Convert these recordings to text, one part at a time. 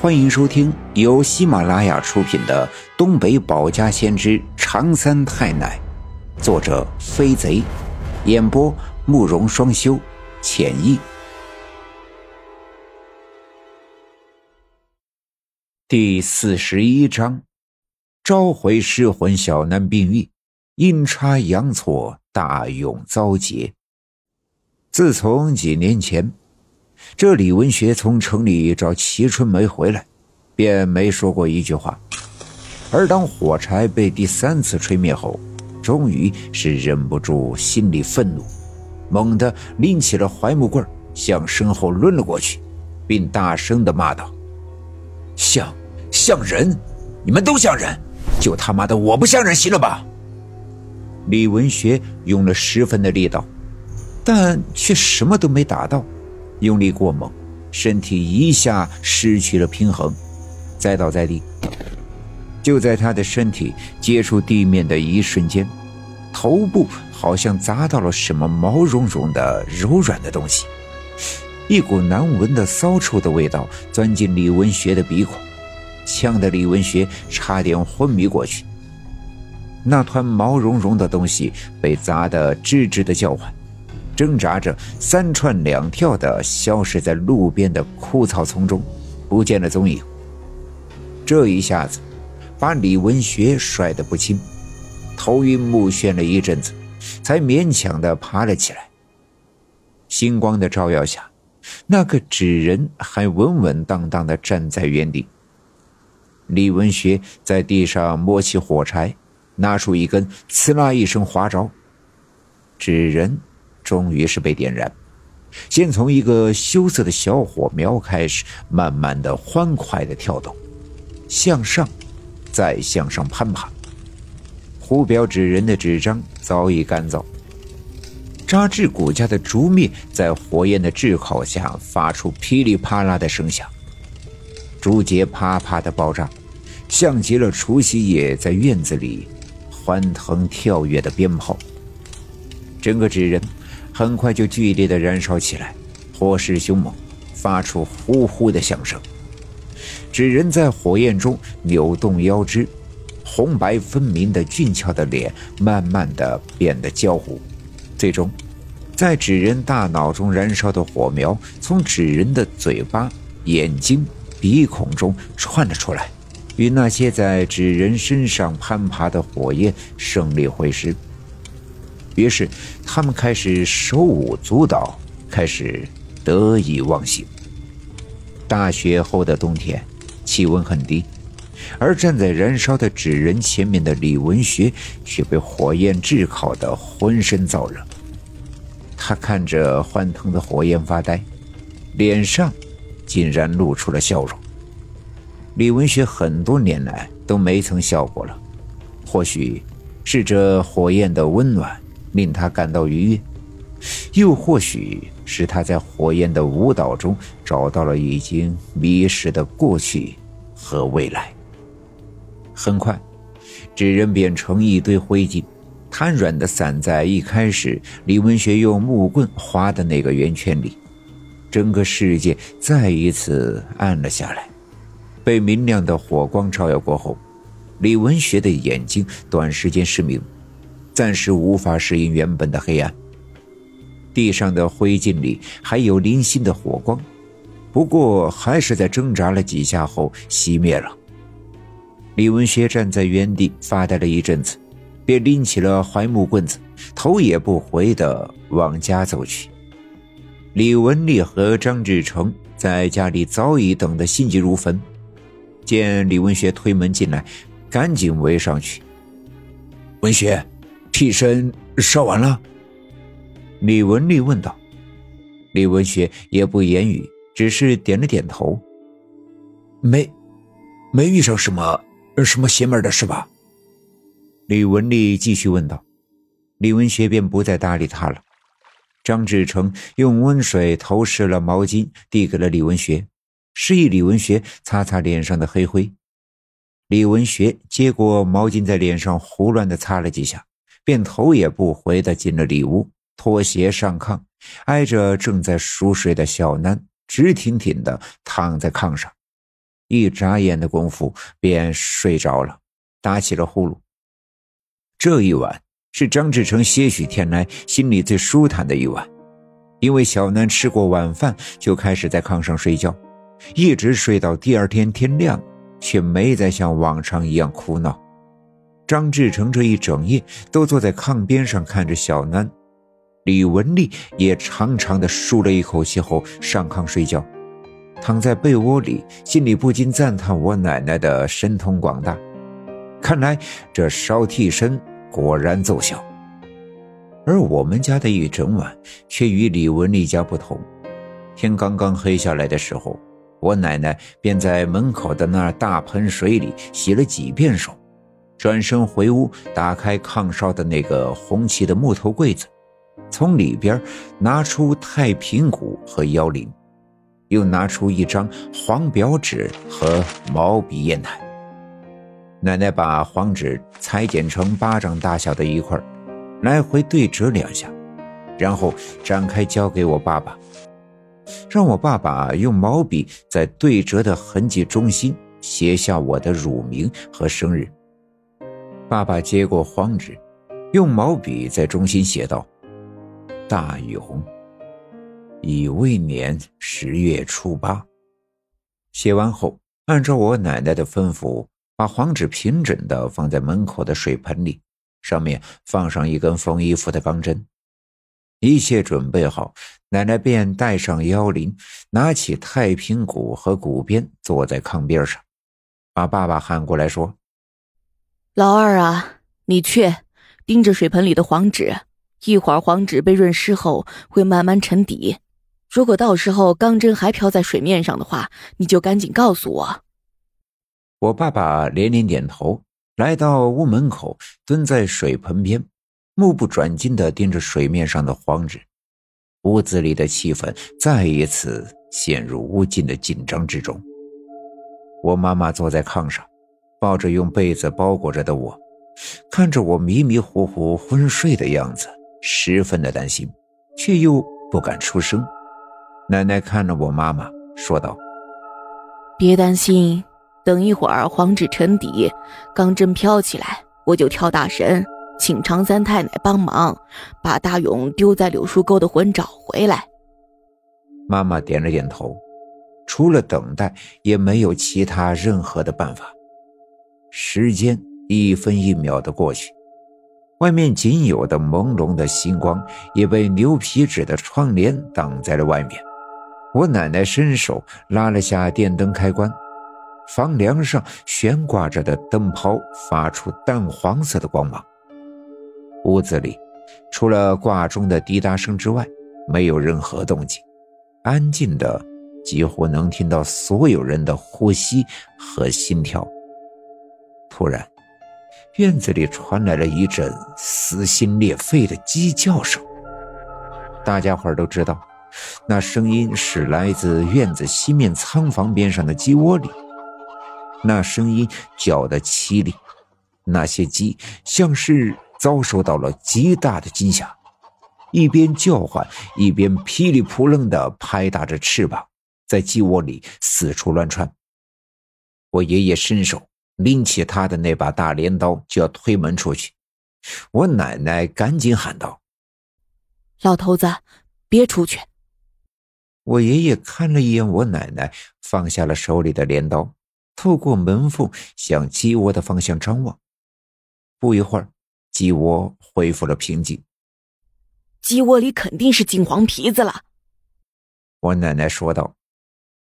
欢迎收听由喜马拉雅出品的《东北保家先知长三太奶》，作者飞贼，演播慕容双修，浅意。第四十一章：召回失魂小男病愈，阴差阳错，大勇遭劫。自从几年前。这李文学从城里找齐春梅回来，便没说过一句话。而当火柴被第三次吹灭后，终于是忍不住心里愤怒，猛地拎起了槐木棍，向身后抡了过去，并大声的骂道：“像像人？你们都像人，就他妈的我不像人，行了吧？”李文学用了十分的力道，但却什么都没打到。用力过猛，身体一下失去了平衡，栽倒在地。就在他的身体接触地面的一瞬间，头部好像砸到了什么毛茸茸的、柔软的东西，一股难闻的骚臭的味道钻进李文学的鼻孔，呛得李文学差点昏迷过去。那团毛茸茸的东西被砸得吱吱的叫唤。挣扎着，三窜两跳的消失在路边的枯草丛中，不见了踪影。这一下子，把李文学摔得不轻，头晕目眩了一阵子，才勉强的爬了起来。星光的照耀下，那个纸人还稳稳当当的站在原地。李文学在地上摸起火柴，拿出一根，呲啦一声划着，纸人。终于是被点燃，先从一个羞涩的小火苗开始，慢慢的、欢快的跳动，向上，再向上攀爬。胡表纸人的纸张早已干燥，扎制骨架的竹篾在火焰的炙烤下发出噼里啪啦的声响，竹节啪啪的爆炸，像极了除夕夜在院子里欢腾跳跃的鞭炮。整个纸人。很快就剧烈的燃烧起来，火势凶猛，发出呼呼的响声。纸人在火焰中扭动腰肢，红白分明的俊俏的脸慢慢的变得焦糊，最终，在纸人大脑中燃烧的火苗从纸人的嘴巴、眼睛、鼻孔中窜了出来，与那些在纸人身上攀爬的火焰胜利会师。于是，他们开始手舞足蹈，开始得意忘形。大雪后的冬天，气温很低，而站在燃烧的纸人前面的李文学却被火焰炙烤得浑身燥热。他看着欢腾的火焰发呆，脸上竟然露出了笑容。李文学很多年来都没曾笑过了，或许是这火焰的温暖。令他感到愉悦，又或许是他在火焰的舞蹈中找到了已经迷失的过去和未来。很快，纸人变成一堆灰烬，瘫软的散在一开始李文学用木棍划的那个圆圈里。整个世界再一次暗了下来。被明亮的火光照耀过后，李文学的眼睛短时间失明。暂时无法适应原本的黑暗。地上的灰烬里还有零星的火光，不过还是在挣扎了几下后熄灭了。李文学站在原地发呆了一阵子，便拎起了槐木棍子，头也不回地往家走去。李文丽和张志成在家里早已等得心急如焚，见李文学推门进来，赶紧围上去。文学。替身烧完了，李文丽问道。李文学也不言语，只是点了点头。没，没遇上什么什么邪门的事吧？李文丽继续问道。李文学便不再搭理他了。张志成用温水投湿了毛巾，递给了李文学，示意李文学擦擦脸上的黑灰。李文学接过毛巾，在脸上胡乱的擦了几下。便头也不回的进了里屋，脱鞋上炕，挨着正在熟睡的小南，直挺挺的躺在炕上。一眨眼的功夫便睡着了，打起了呼噜。这一晚是张志成些许天来心里最舒坦的一晚，因为小南吃过晚饭就开始在炕上睡觉，一直睡到第二天天亮，却没再像往常一样哭闹。张志成这一整夜都坐在炕边上看着小南，李文丽也长长的舒了一口气后上炕睡觉。躺在被窝里，心里不禁赞叹我奶奶的神通广大。看来这烧替身果然奏效。而我们家的一整晚却与李文丽家不同。天刚刚黑下来的时候，我奶奶便在门口的那大盆水里洗了几遍手，转身回屋，打开炕烧的那个红漆的木头柜子，从里边拿出太平鼓和摇铃。又拿出一张黄表纸和毛笔砚台。奶奶把黄纸裁剪成巴掌大小的一块，来回对折两下，然后展开交给我爸爸，让我爸爸用毛笔在对折的痕迹中心写下我的乳名和生日。爸爸接过黄纸，用毛笔在中心写道：“大勇。”乙未年十月初八，写完后，按照我奶奶的吩咐，把黄纸平整的放在门口的水盆里，上面放上一根缝衣服的钢针。一切准备好，奶奶便带上腰铃，拿起太平鼓和鼓鞭，坐在炕边上，把爸爸喊过来说：“老二啊，你去盯着水盆里的黄纸，一会儿黄纸被润湿后，会慢慢沉底。”如果到时候钢针还漂在水面上的话，你就赶紧告诉我。我爸爸连连点头，来到屋门口，蹲在水盆边，目不转睛地盯着水面上的黄纸。屋子里的气氛再一次陷入无尽的紧张之中。我妈妈坐在炕上，抱着用被子包裹着的我，看着我迷迷糊糊昏睡的样子，十分的担心，却又不敢出声。奶奶看着我妈妈，说道：“别担心，等一会儿黄纸沉底，钢针飘起来，我就跳大神，请常三太奶帮忙，把大勇丢在柳树沟的魂找回来。”妈妈点了点头，除了等待，也没有其他任何的办法。时间一分一秒的过去，外面仅有的朦胧的星光也被牛皮纸的窗帘挡在了外面。我奶奶伸手拉了下电灯开关，房梁上悬挂着的灯泡发出淡黄色的光芒。屋子里除了挂钟的滴答声之外，没有任何动静，安静的几乎能听到所有人的呼吸和心跳。突然，院子里传来了一阵撕心裂肺的鸡叫声。大家伙都知道。那声音是来自院子西面仓房边上的鸡窝里，那声音叫得凄厉，那些鸡像是遭受到了极大的惊吓，一边叫唤，一边噼里扑棱地拍打着翅膀，在鸡窝里四处乱窜。我爷爷伸手拎起他的那把大镰刀，就要推门出去，我奶奶赶紧喊道：“老头子，别出去！”我爷爷看了一眼我奶奶，放下了手里的镰刀，透过门缝向鸡窝的方向张望。不一会儿，鸡窝恢复了平静。鸡窝里肯定是金黄皮子了，我奶奶说道。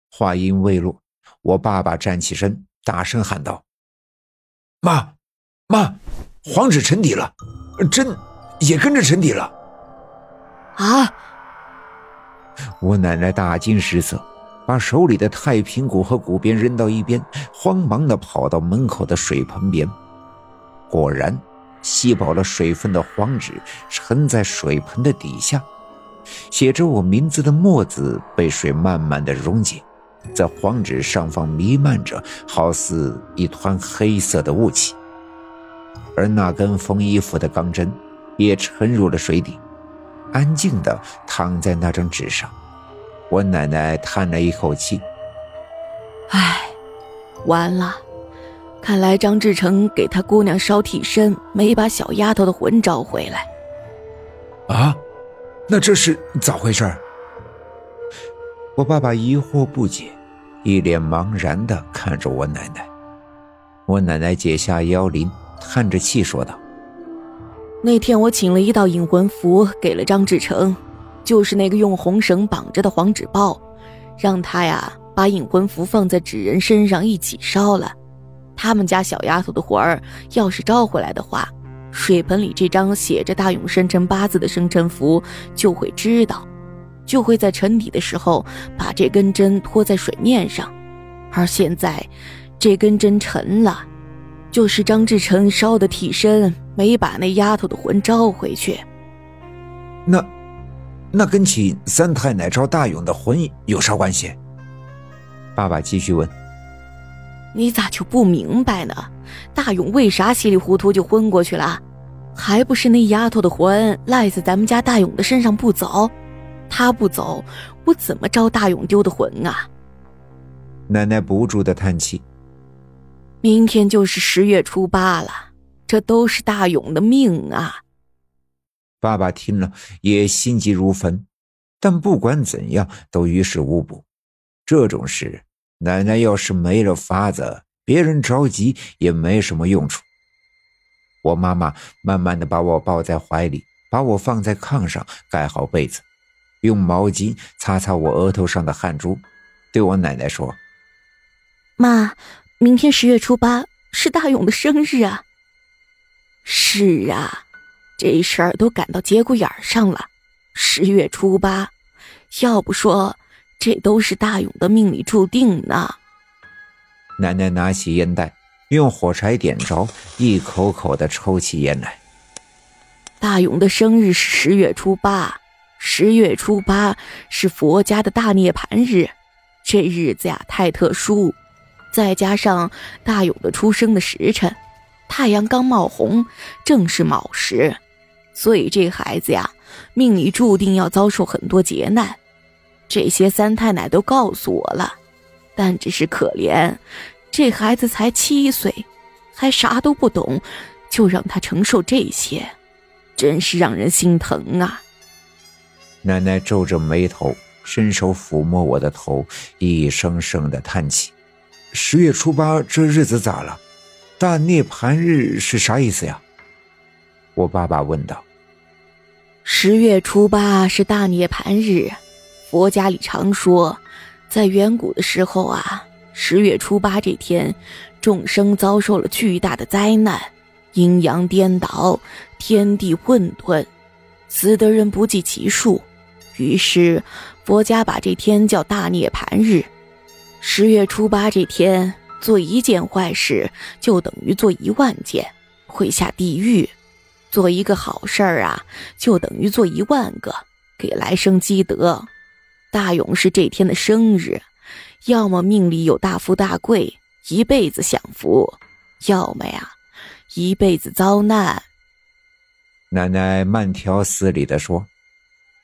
话音未落，我爸爸站起身，大声喊道：“妈，妈，黄纸沉底了，针也跟着沉底了。”啊！我奶奶大惊失色，把手里的太平鼓和鼓鞭扔到一边，慌忙的跑到门口的水盆边。果然，吸饱了水分的黄纸沉在水盆的底下，写着我名字的墨子被水慢慢的溶解，在黄纸上方弥漫着，好似一团黑色的雾气。而那根缝衣服的钢针也沉入了水底。安静地躺在那张纸上，我奶奶叹了一口气：“唉，完了，看来张志成给他姑娘烧替身，没把小丫头的魂招回来。啊，那这是咋回事？我爸爸疑惑不解，一脸茫然的看着我奶奶。我奶奶解下腰铃，叹着气说道：“那天我请了一道引魂符给了张志成，就是那个用红绳绑着的黄纸包，让他呀。”把引魂符放在纸人身上一起烧了，他们家小丫头的魂儿要是招回来的话，水盆里这张写着大勇生辰八字的生辰符就会知道，就会在沉底的时候把这根针拖在水面上。而现在，这根针沉了，就是张志成烧的替身没把那丫头的魂招回去。那，那跟请三太奶招大勇的魂有啥关系？爸爸继续问：“你咋就不明白呢？大勇为啥稀里糊涂就昏过去了？还不是那丫头的魂赖在咱们家大勇的身上不走？他不走，我怎么招大勇丢的魂啊？”奶奶不住的叹气：“明天就是十月初八了，这都是大勇的命啊！”爸爸听了也心急如焚，但不管怎样都于事无补。这种事，奶奶要是没了法子，别人着急也没什么用处。我妈妈慢慢的把我抱在怀里，把我放在炕上，盖好被子，用毛巾擦擦我额头上的汗珠，对我奶奶说：“妈，明天十月初八是大勇的生日啊。”“是啊，这事儿都赶到节骨眼上了，十月初八，要不说……”这都是大勇的命里注定呢。奶奶拿起烟袋，用火柴点着，一口口的抽起烟来。大勇的生日是十月初八，十月初八是佛家的大涅槃日，这日子呀太特殊，再加上大勇的出生的时辰，太阳刚冒红，正是卯时，所以这孩子呀，命里注定要遭受很多劫难。这些三太奶都告诉我了，但只是可怜，这孩子才七岁，还啥都不懂，就让他承受这些，真是让人心疼啊！奶奶皱着眉头，伸手抚摸我的头，一声声的叹气。十月初八这日子咋了？大涅盘日是啥意思呀？我爸爸问道。十月初八是大涅盘日。佛家里常说，在远古的时候啊，十月初八这天，众生遭受了巨大的灾难，阴阳颠倒，天地混沌，死的人不计其数。于是，佛家把这天叫大涅槃日。十月初八这天，做一件坏事就等于做一万件，会下地狱；做一个好事儿啊，就等于做一万个，给来生积德。大勇是这天的生日，要么命里有大富大贵，一辈子享福；要么呀，一辈子遭难。奶奶慢条斯理地说：“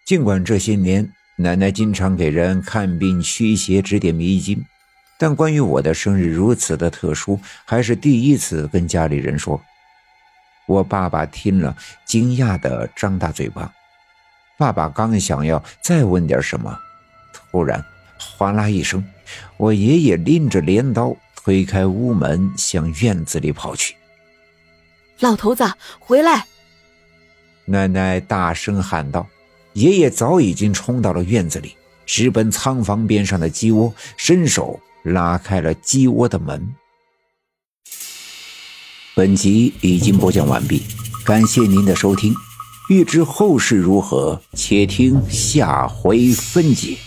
尽管这些年奶奶经常给人看病驱邪、指点迷津，但关于我的生日如此的特殊，还是第一次跟家里人说。”我爸爸听了，惊讶的张大嘴巴。爸爸刚想要再问点什么。突然，哗啦一声，我爷爷拎着镰刀推开屋门，向院子里跑去。老头子，回来！奶奶大声喊道。爷爷早已经冲到了院子里，直奔仓房边上的鸡窝，伸手拉开了鸡窝的门。本集已经播讲完毕，感谢您的收听。欲知后事如何，且听下回分解。